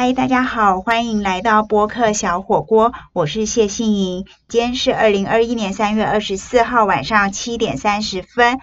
嗨，大家好，欢迎来到播客小火锅，我是谢杏莹。今天是二零二一年三月二十四号晚上七点三十分。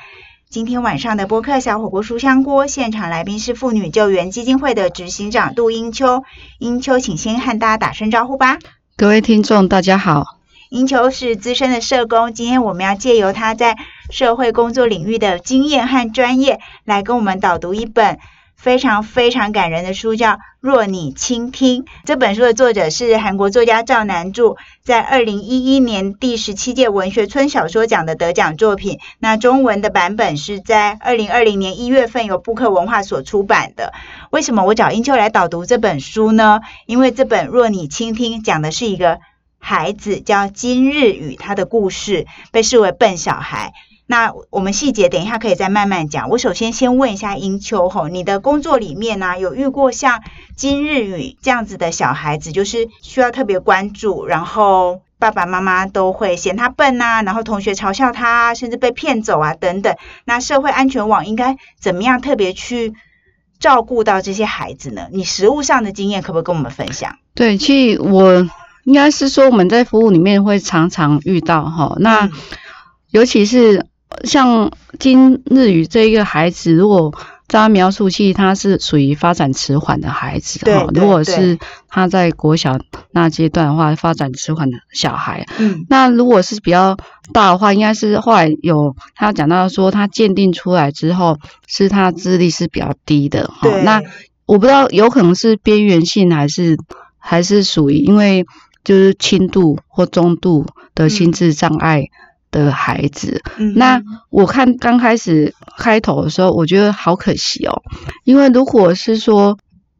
今天晚上的播客小火锅书香锅现场来宾是妇女救援基金会的执行长杜英秋。英秋，请先和大家打声招呼吧。各位听众，大家好。英秋是资深的社工，今天我们要借由他在社会工作领域的经验和专业，来跟我们导读一本非常非常感人的书，叫《若你倾听》。这本书的作者是韩国作家赵南柱，在二零一一年第十七届文学村小说奖的得奖作品。那中文的版本是在二零二零年一月份由布克文化所出版的。为什么我找英秋来导读这本书呢？因为这本《若你倾听》讲的是一个。孩子叫金日宇，他的故事被视为笨小孩。那我们细节等一下可以再慢慢讲。我首先先问一下英秋吼，你的工作里面呢有遇过像金日宇这样子的小孩子，就是需要特别关注，然后爸爸妈妈都会嫌他笨啊，然后同学嘲笑他，甚至被骗走啊等等。那社会安全网应该怎么样特别去照顾到这些孩子呢？你实务上的经验可不可以跟我们分享？对，其实我。应该是说我们在服务里面会常常遇到哈，那尤其是像今日语这一个孩子，如果他描述其实他是属于发展迟缓的孩子哈，如果是他在国小那阶段的话，发展迟缓的小孩，嗯，那如果是比较大的话，应该是后来有他讲到说他鉴定出来之后，是他智力是比较低的哈，那我不知道有可能是边缘性还是还是属于因为。就是轻度或中度的心智障碍的孩子，那我看刚开始开头的时候，我觉得好可惜哦，因为如果是说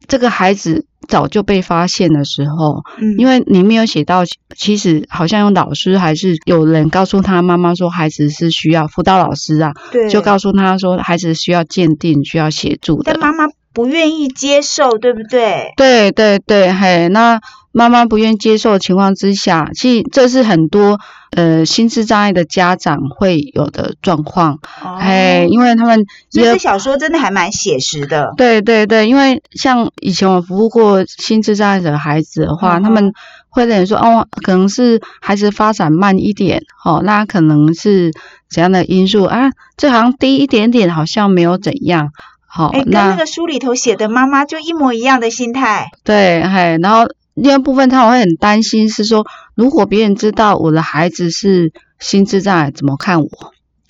这个孩子早就被发现的时候，因为你没有写到，其实好像有老师还是有人告诉他妈妈说，孩子是需要辅导老师啊，就告诉他说，孩子需要鉴定，需要协助的，但妈妈不愿意接受，对不对？对对对，嘿，那。妈妈不愿意接受的情况之下，其实这是很多呃心智障碍的家长会有的状况。哎，因为他们这些小说真的还蛮写实的。对对对，因为像以前我服务过心智障碍的孩子的话，他们会认为说，哦，可能是孩子发展慢一点，哦，那可能是怎样的因素啊？这好像低一点点，好像没有怎样。好，哎，跟那个书里头写的妈妈就一模一样的心态。对，嘿，然后。另外部分，他会很担心，是说如果别人知道我的孩子是心智障碍，怎么看我？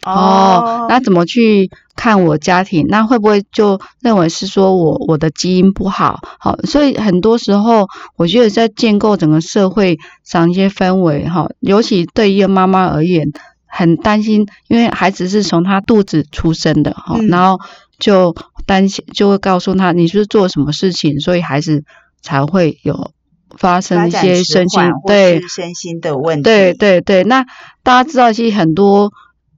哦，那怎么去看我家庭？那会不会就认为是说我我的基因不好？好，所以很多时候，我觉得在建构整个社会上一些氛围，哈，尤其对一个妈妈而言，很担心，因为孩子是从他肚子出生的，哈，然后就担心，就会告诉他你是做什么事情，所以孩子才会有。发生一些身心对身心的问题，对对对。那大家知道，其实很多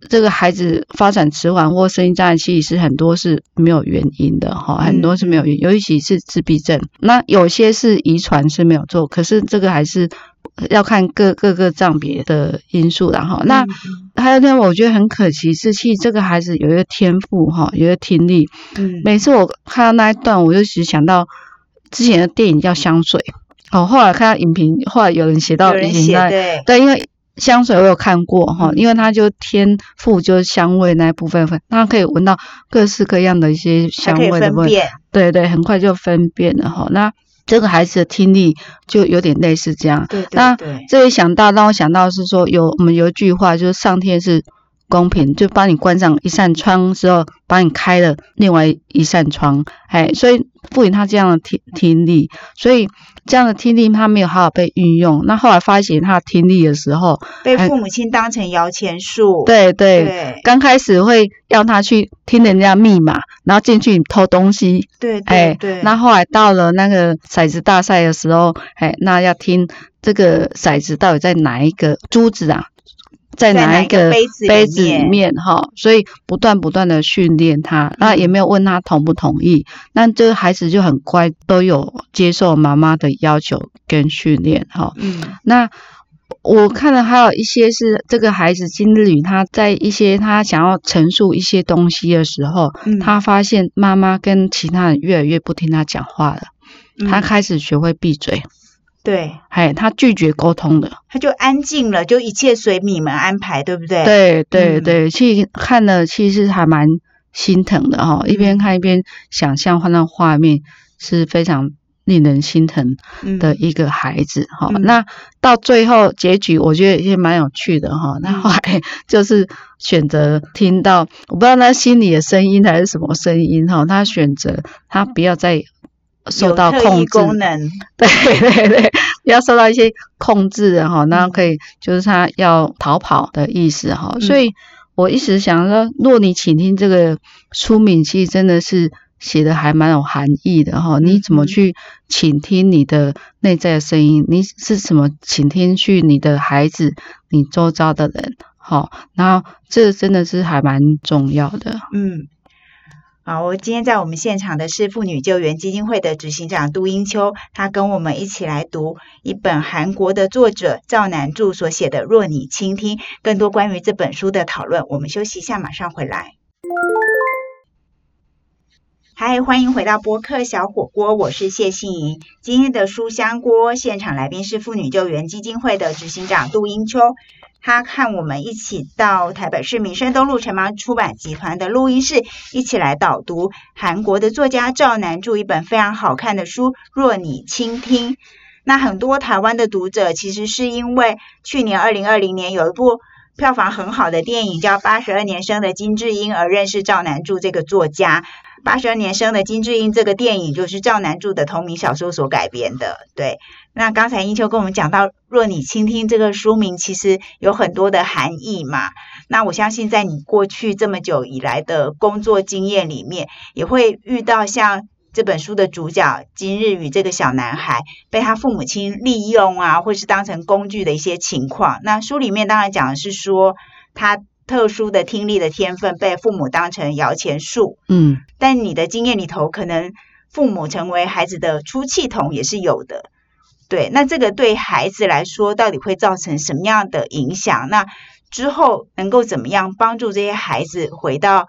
这个孩子发展迟缓或身心障碍，其实是很多是没有原因的哈，很多是没有原因，尤其是自闭症。那有些是遗传是没有做，可是这个还是要看各各个障别的因素然后那还有呢，我觉得很可惜是，其实这个孩子有一个天赋哈，有一个听力。嗯，每次我看到那一段，我就只想到之前的电影叫《香水》。哦，后来看到影评，后来有人写到，影评对。对，因为香水我有看过哈，因为它就天赋就是香味那一部分分，它可以闻到各式各样的一些香味的味，对对，很快就分辨了哈。那这个孩子的听力就有点类似这样，对对。那这一想到让我想到是说，有我们有一句话就是上天是。公平，就帮你关上一扇窗之后，帮你开了另外一扇窗，哎，所以赋予他这样的听听力，所以这样的听力他没有好好被运用。那后来发现他听力的时候，被父母亲当成摇钱树。对对，刚开始会要他去听人家密码，然后进去偷东西。对，对对。那后来到了那个骰子大赛的时候，哎，那要听这个骰子到底在哪一个珠子啊？在哪一个杯子里面哈？所以不断不断的训练他，那也没有问他同不同意。那这个孩子就很乖，都有接受妈妈的要求跟训练哈。嗯，那我看了还有一些是这个孩子金日宇，他在一些他想要陈述一些东西的时候，他发现妈妈跟其他人越来越不听他讲话了。他嗯开始学会闭嘴，对，哎，他拒绝沟通的。他就安静了，就一切随你们安排，对不对？，对对嗯。对，其实看了其实还蛮心疼的哈、一嗯边看一边想象换那画面，是非常令人心疼嗯。的一个孩子哈、嗯。那到最后结局，我觉得也蛮有趣的哈、那嗯后来就是选择听到，我不知道他心里的声音还是什么声音哈、他选择他不要再受到控制，功 能，对对对，不要受到一些控制的哈，那嗯可以就是他要逃跑的意思哈，嗯所以我一直想说，若你倾听这个书名，其实真的是写的还蛮有含义的哈。你怎么嗯去倾听你的内在的声音？你是怎么倾听去你的孩子、你周遭的人？好，然后这真的是还蛮重要的。嗯。好，我今天在我们现场的是妇女救援基金会的执行长杜英秋，她跟我们一起来读一本韩国的作者赵南柱所写的《若你倾听》，更多关于这本书的讨论。我们休息一下，马上回来。嗨，欢迎回到播客小火锅，我是谢杏莹。今天的书香锅现场来宾是妇女救援基金会的执行长杜英秋，他看我们一起到台北市民生东路城邦出版集团的录音室，一起来导读韩国的作家赵南柱一本非常好看的书《若你倾听》。那很多台湾的读者其实是因为去年二零二零年有一部票房很好的电影叫《八十二年生的金智英》而认识赵南柱这个作家。八十二年生的金智英这个电影就是赵南柱的同名小说所改编的。对，那刚才英秋跟我们讲到，若你倾听这个书名，其实有很多的含义嘛。那我相信在你过去这么久以来的工作经验里面，也会遇到像这本书的主角今日与这个小男孩被他父母亲利用啊，或是当成工具的一些情况。那书里面当然讲的是说他特殊的听力的天分被父母当成摇钱树，嗯但你的经验里头，可能父母成为孩子的出气筒也是有的。对，那这个对孩子来说，到底会造成什么样的影响？那之后能够怎么样帮助这些孩子回到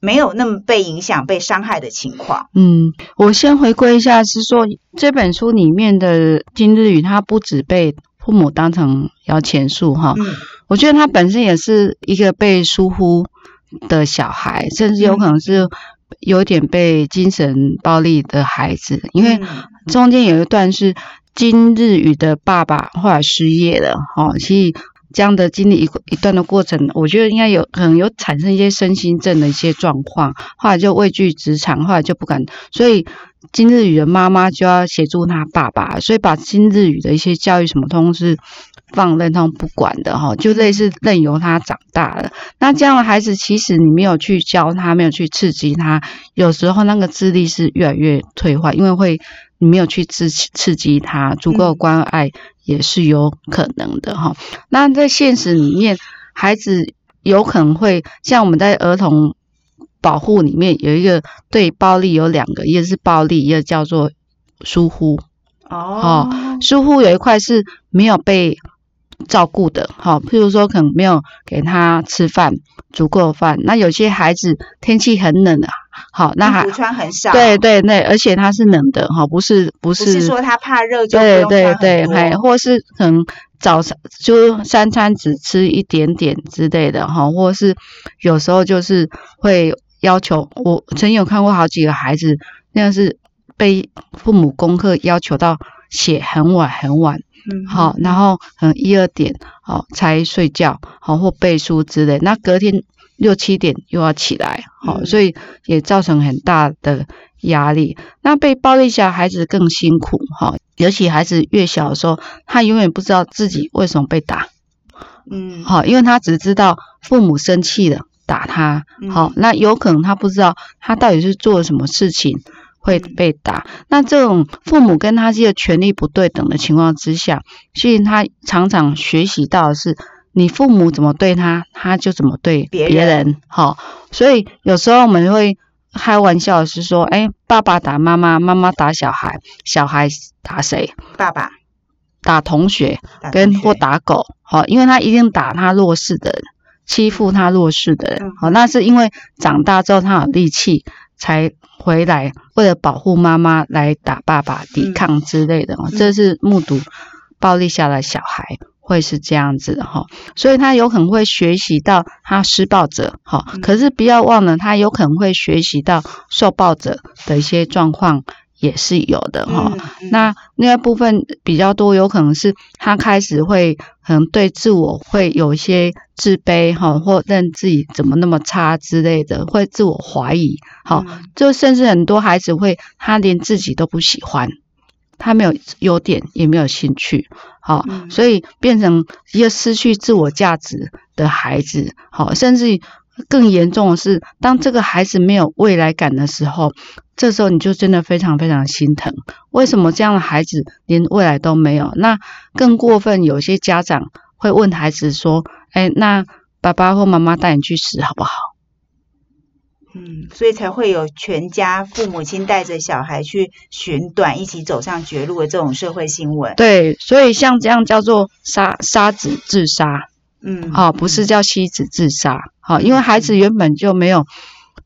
没有那么被影响、被伤害的情况？嗯，我先回归一下，是说这本书里面的金日宇，他不止被父母当成摇钱树哈，嗯。我觉得他本身也是一个被疏忽的小孩，甚至有可能是有点被精神暴力的孩子，因为嗯中间有一段是金日宇的爸爸后来失业了，哈，所以这样的经历一一段的过程，我觉得应该有可能有产生一些身心症的一些状况，后来就畏惧职场，后来就不敢，所以金日宇的妈妈就要协助他爸爸，所以把金日宇的一些教育什么通是放任他不管的哈，就类似任由他长大了。那这样的孩子，其实你没有去教他，没有去刺激他，有时候那个智力是越来越退化，因为会你没有去刺刺激他，足够的关爱也是有可能的哈。那在现实里面，孩子有可能会像我们在儿童保护里面有一个对暴力有两个，一个是暴力，一个叫做疏忽。哦，疏忽有一块是没有被照顾的，好，譬如说可能没有给他吃饭，足够的饭。那有些孩子天气很冷啊，好，那还衣服穿很少，对对对，而且他是冷的哈，不是不不是是说他怕热就不对用对对，还或是可能早上就三餐只吃一点点之类的哈，或是有时候就是会要求我曾经有看过好几个孩子，那样是被父母功课要求到写很晚很晚，嗯好，然后可能一二点好才睡觉，好或背书之类，那隔天六七点又要起来，好，嗯所以也造成很大的压力。那被暴力下孩子更辛苦，哈，尤其孩子越小的时候，他永远不知道自己为什么被打，嗯好，因为他只知道父母生气了打他，嗯好，那有可能他不知道他到底是做了什么事情。会嗯被打，那这种父母跟他这个权利不对等的情况之下，所以他常常学习到的是，你父母怎么对他，他就怎么对别别人人。好，所以有时候我们会开玩笑是说，哎，爸爸打妈妈，妈妈打小孩，小孩打谁？爸爸打同学跟或打狗。好，因为他一定打他弱势的人，欺负他弱势的人嗯。好，那是因为长大之后他有力气。才回来，为了保护妈妈来打爸爸、抵抗之类的。这是目睹暴力下的小孩会是这样子的哈，所以他有可能会学习到他施暴者哈，可是不要忘了，他有可能会学习到受暴者的一些状况。也是有的哈，那另外部分比较多，有可能是他开始会可能对自我会有一些自卑哈，或认自己怎么那么差之类的，会自我怀疑，好，就甚至很多孩子会他连自己都不喜欢，他没有优点也没有兴趣，好，所以变成一个失去自我价值的孩子，好，甚至。更严重的是，当这个孩子没有未来感的时候，这时候你就真的非常非常心疼。为什么这样的孩子连未来都没有？那更过分，有些家长会问孩子说：“哎，那爸爸或妈妈带你去死好不好？”嗯，所以才会有全家父母亲带着小孩去寻短，一起走上绝路的这种社会新闻。对，所以像这样叫做杀杀子自杀。嗯，哦，不是叫妻子自杀，好，因为孩子原本就没有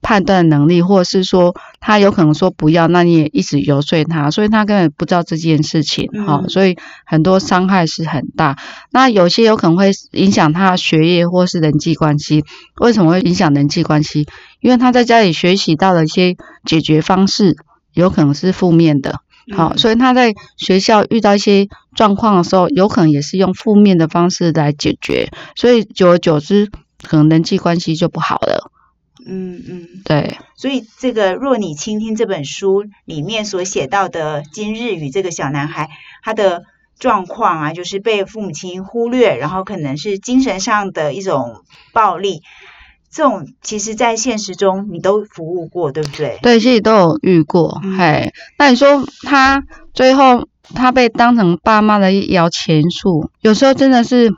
判断能力，或者是说他有可能说不要，那你也一直游说他，所以他根本不知道这件事情，好，所以很多伤害是很大。那有些有可能会影响他学业或是人际关系，为什么会影响人际关系？因为他在家里学习到了一些解决方式，有可能是负面的。好，所以他在学校遇到一些状况的时候，有可能也是用负面的方式来解决，所以久而久之，可能人际关系就不好了。嗯嗯，对。所以这个若你倾听这本书里面所写到的今日与这个小男孩，他的状况啊，就是被父母亲忽略，然后可能是精神上的一种暴力。这种其实，在现实中你都服务过，对不对？对，其实都有遇过。嘿，那你说他最后他被当成爸妈的一摇钱树，有时候真的是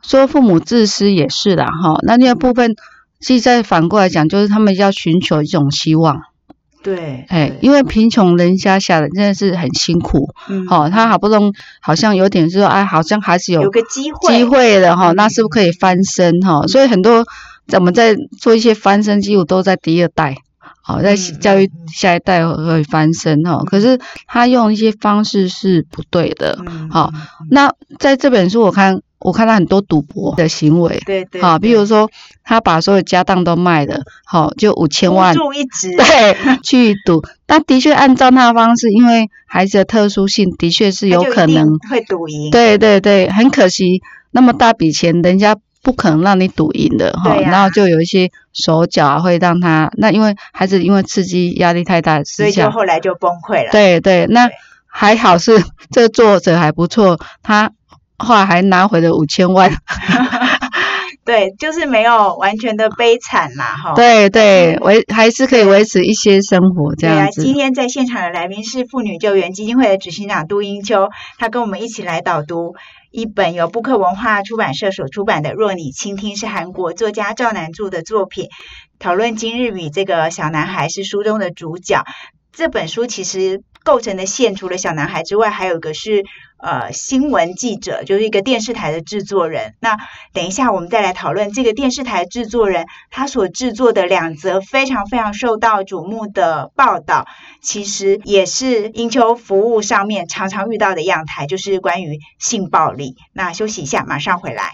说父母自私也是啦，哈。那另外部分，其实再反过来讲，就是他们要寻求一种希望。对，哎，因为贫穷人家下的真的是很辛苦，嗯，好，他好不容易好像有点说，哎，好像还是有有个机会机会的哈，那是不是可以翻身哈？所以很多。我们在做一些翻身，几乎都在第二代，好，在教育下一代会翻身哈。可是他用一些方式是不对的，好。那在这本书，我看我看到很多赌博的行为，对对，好，比如说他把所有家当都卖了，好，就五千万，一 直对去赌。但的确按照那方式，因为孩子的特殊性，的确是有可能会赌赢。对对对，很可惜，那么大笔钱，人家。不可能让你赌赢的哈，然后就有一些手脚会让他那因为孩子因为刺激压力太大，所以就后来就崩溃了。对对，那还好是 这个作者还不错，他后来还拿回了五千万。对，就是没有完全的悲惨啦，哈。对对，维还是可以维持一些生活这样子。今天在现场的来宾是妇女救援基金会的执行长杜英秋，他跟我们一起来导读。一本由布克文化出版社所出版的《若你倾听》是韩国作家赵南柱的作品，讨论今日与这个小男孩是书中的主角。这本书其实构成的线除了小男孩之外，还有一个是。呃，新闻记者就是一个电视台的制作人。那等一下，我们再来讨论这个电视台制作人他所制作的两则非常非常受到瞩目的报道，其实也是英秋服务上面常常遇到的样态，就是关于性暴力。那休息一下，马上回来。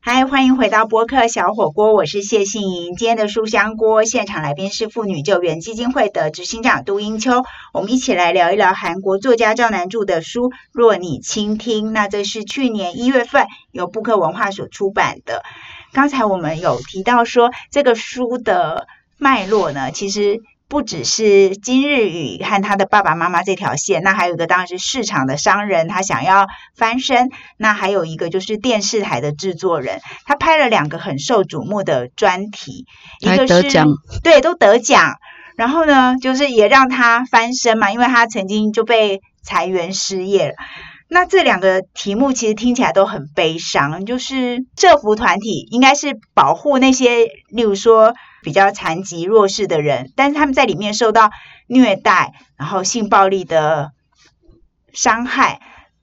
嗨，欢迎回到播客小火锅，我是谢杏莹。今天的书香锅现场来宾是妇女救援基金会的执行长杜英秋，我们一起来聊一聊韩国作家赵南柱的书《若你倾听》。那这是去年一月份由布克文化所出版的。刚才我们有提到说，这个书的脉络呢，其实。不只是今日宇和他的爸爸妈妈这条线，那还有一个当然是市场的商人，他想要翻身。那还有一个就是电视台的制作人，他拍了两个很受瞩目的专题，一个是对都得奖，然后呢就是也让他翻身嘛，因为他曾经就被裁员失业了。那这两个题目其实听起来都很悲伤，就是社服团体应该是保护那些，例如说。比较残疾弱势的人，但是他们在里面受到虐待，然后性暴力的伤害，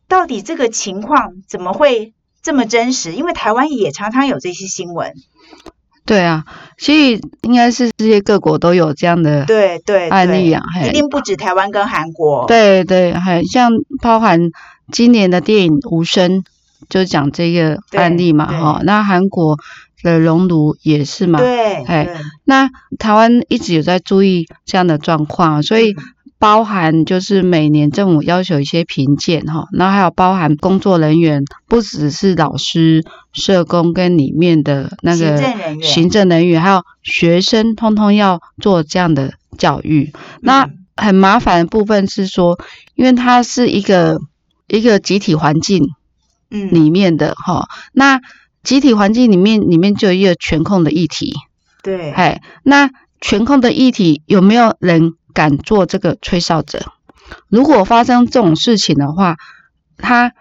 到底这个情况怎么会这么真实？因为台湾也常常有这些新闻。对啊，所以应该是世界各国都有这样的对对案例啊，一定不止台湾跟韩国。对对，还像包含今年的电影《无声》就讲这个案例嘛，哈，那韩国的熔炉也是嘛，对，哎，那台湾一直有在注意这样的状况，所以。包含就是每年政府要求一些评鉴哈，然后还有包含工作人员，不只是老师、社工跟里面的那个行政人员，还有学生，通通要做这样的教育。那很麻烦的部分是说，因为它是一个一个集体环境，嗯，里面的哈，那集体环境里面里面就有一个全控的议题，对，哎，那全控的议题有没有人？敢做这个吹哨者，如果发生这种事情的话，他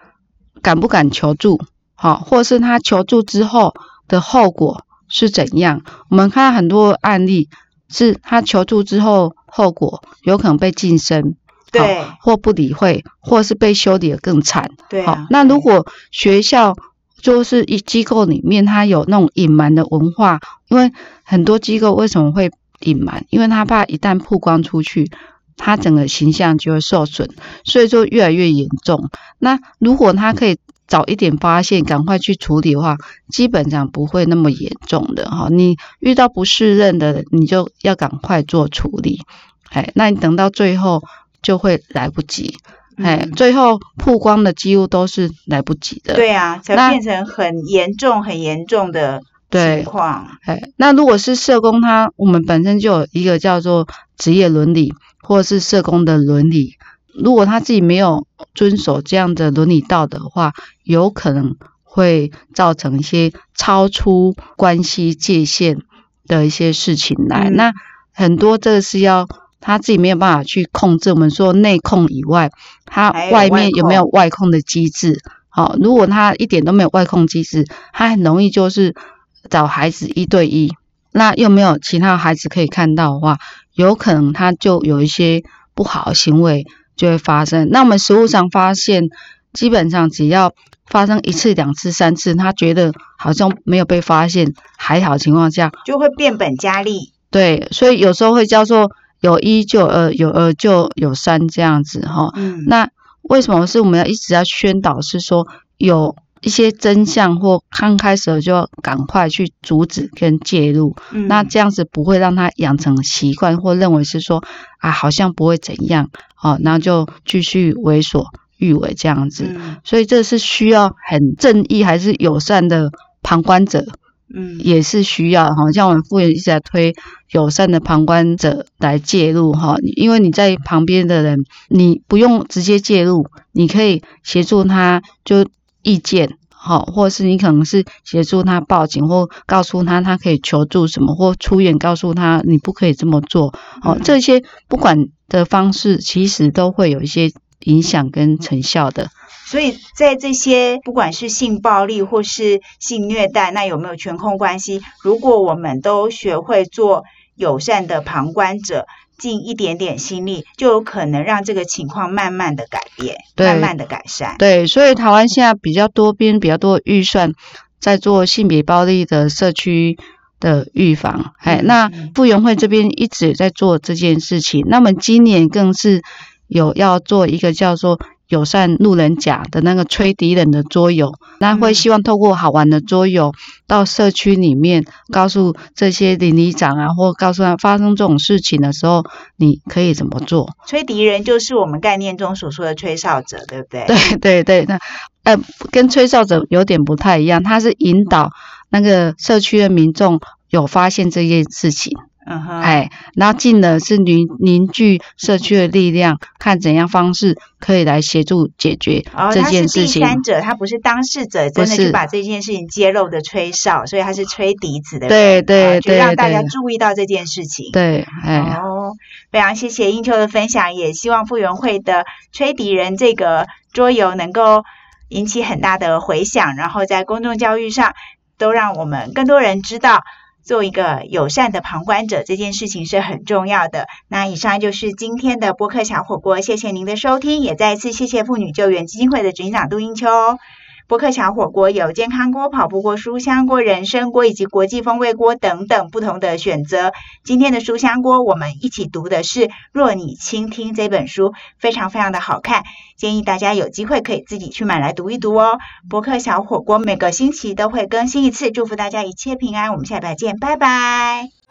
敢不敢求助？好，或是他求助之后的后果是怎样？我们看到很多案例，是他求助之后后果有可能被晋升，对，或不理会，或是被修理的更惨，对。好，那如果学校就是一机构里面，他有那种隐瞒的文化，因为很多机构为什么会？隐瞒，因为他怕一旦曝光出去，他整个形象就会受损，所以说越来越严重。那如果他可以早一点发现，赶快去处理的话，基本上不会那么严重的哈。你遇到不适任的，你就要赶快做处理，哎，那你等到最后就会来不及，哎，最后曝光的几乎都是来不及的。对啊，才变成很严重、很严重的。情况，哎，那如果是社工，他我们本身就有一个叫做职业伦理，或者是社工的伦理。如果他自己没有遵守这样的伦理道德的话，有可能会造成一些超出关系界限的一些事情来。那很多这个是要他自己没有办法去控制。我们说内控以外，他外面有没有外控的机制？好，如果他一点都没有外控机制，他很容易就是。找孩子一对一，那又没有其他孩子可以看到的话，有可能他就有一些不好的行为就会发生。那我们实物上发现，基本上只要发生一次、两次、三次，他觉得好像没有被发现，还好情况下，就会变本加厉。对，所以有时候会叫做有一就二，有二就有三这样子哈。嗯。那为什么是我们要一直要宣导？是说有。一些真相或刚开始就要赶快去阻止跟介入，那这样子不会让他养成习惯或认为是说啊好像不会怎样，哦，然后就继续为所欲为这样子。所以这是需要很正义还是友善的旁观者，嗯，也是需要哈。像我们复原一直在推友善的旁观者来介入哈，因为你在旁边的人，你不用直接介入，你可以协助他就。意见好，或是你可能是协助他报警，或告诉他他可以求助什么，或出院告诉他你不可以这么做。哦，这些不管的方式，其实都会有一些影响跟成效的。所以在这些不管是性暴力或是性虐待，那有没有权控关系？如果我们都学会做友善的旁观者。尽一点点心力，就有可能让这个情况慢慢的改变，慢慢的改善。对，所以台湾现在比较多边比较多预算在做性别暴力的社区的预防。哎，那傅园会这边一直在做这件事情，那么今年更是有要做一个叫做。友善路人甲的那个吹笛人的桌游，那会希望透过好玩的桌游到社区里面，告诉这些邻里长啊，或告诉他发生这种事情的时候，你可以怎么做？吹笛人就是我们概念中所说的吹哨者，对不对？对对对，那呃，跟吹哨者有点不太一样，他是引导那个社区的民众有发现这件事情。嗯哼，哎，然后进的是凝凝聚社区的力量，看怎样方式可以来协助解决这件事情。第三者，他不是当事者，真的就把这件事情揭露的吹哨，所以他是吹笛子的。对对对，让大家注意到这件事情。对，哎，哦，非常谢谢英秋的分享，也希望傅园会的吹笛人这个桌游能够引起很大的回响，然后在公众教育上都让我们更多人知道。做一个友善的旁观者，这件事情是很重要的。那以上就是今天的播客小火锅，谢谢您的收听，也再次谢谢妇女救援基金会的执行长杜英秋。博客小火锅有健康锅、跑步锅、书香锅、人参锅以及国际风味锅等等不同的选择。今天的书香锅，我们一起读的是《若你倾听》这本书，非常非常的好看，建议大家有机会可以自己去买来读一读哦。博客小火锅每个星期都会更新一次，祝福大家一切平安，我们下礼拜见，拜拜。